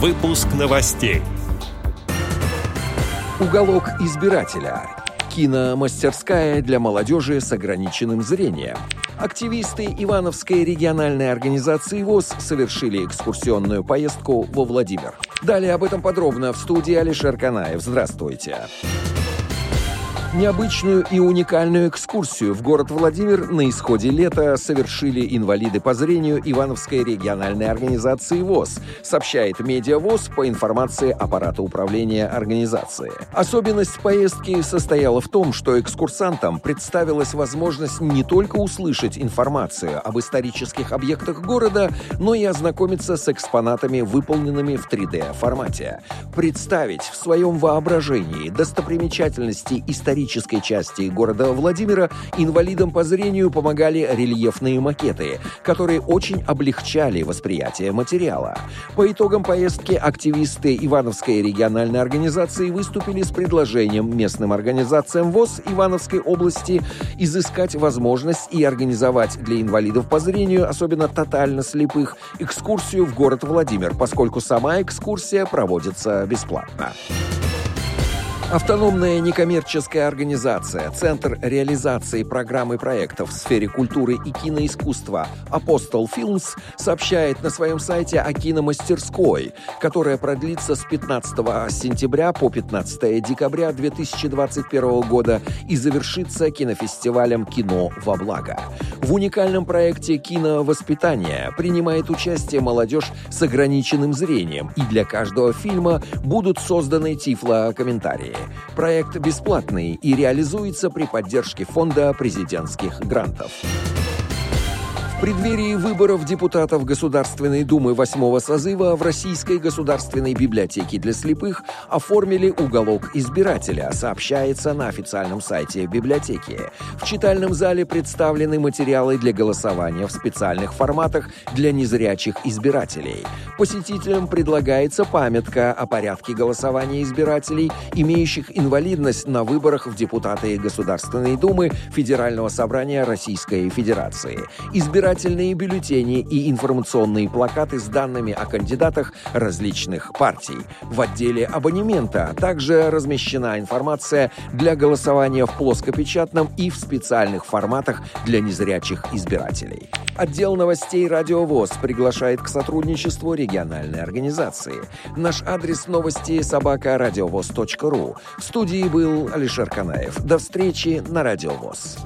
Выпуск новостей. Уголок избирателя. Киномастерская для молодежи с ограниченным зрением. Активисты Ивановской региональной организации ВОЗ совершили экскурсионную поездку во Владимир. Далее об этом подробно в студии Алишер Канаев. Здравствуйте. Здравствуйте. Необычную и уникальную экскурсию в город Владимир на исходе лета совершили инвалиды по зрению Ивановской региональной организации ВОЗ, сообщает Медиавоз по информации аппарата управления организации. Особенность поездки состояла в том, что экскурсантам представилась возможность не только услышать информацию об исторических объектах города, но и ознакомиться с экспонатами, выполненными в 3D-формате. Представить в своем воображении достопримечательности исторических исторической части города Владимира инвалидам по зрению помогали рельефные макеты, которые очень облегчали восприятие материала. По итогам поездки активисты Ивановской региональной организации выступили с предложением местным организациям ВОЗ Ивановской области изыскать возможность и организовать для инвалидов по зрению, особенно тотально слепых, экскурсию в город Владимир, поскольку сама экскурсия проводится бесплатно. Автономная некоммерческая организация, Центр реализации программ и проектов в сфере культуры и киноискусства «Апостол Филмс» сообщает на своем сайте о киномастерской, которая продлится с 15 сентября по 15 декабря 2021 года и завершится кинофестивалем «Кино во благо». В уникальном проекте «Киновоспитание» принимает участие молодежь с ограниченным зрением, и для каждого фильма будут созданы тифло-комментарии. Проект бесплатный и реализуется при поддержке фонда президентских грантов. В преддверии выборов депутатов Государственной Думы восьмого созыва в Российской государственной библиотеке для слепых оформили уголок избирателя, сообщается на официальном сайте библиотеки. В читальном зале представлены материалы для голосования в специальных форматах для незрячих избирателей. Посетителям предлагается памятка о порядке голосования избирателей, имеющих инвалидность на выборах в депутаты Государственной Думы Федерального собрания Российской Федерации. Избиратель избирательные бюллетени и информационные плакаты с данными о кандидатах различных партий. В отделе абонемента также размещена информация для голосования в плоскопечатном и в специальных форматах для незрячих избирателей. Отдел новостей «Радиовоз» приглашает к сотрудничеству региональной организации. Наш адрес новости собака радиовоз.ру. В студии был Алишер Канаев. До встречи на «Радиовоз».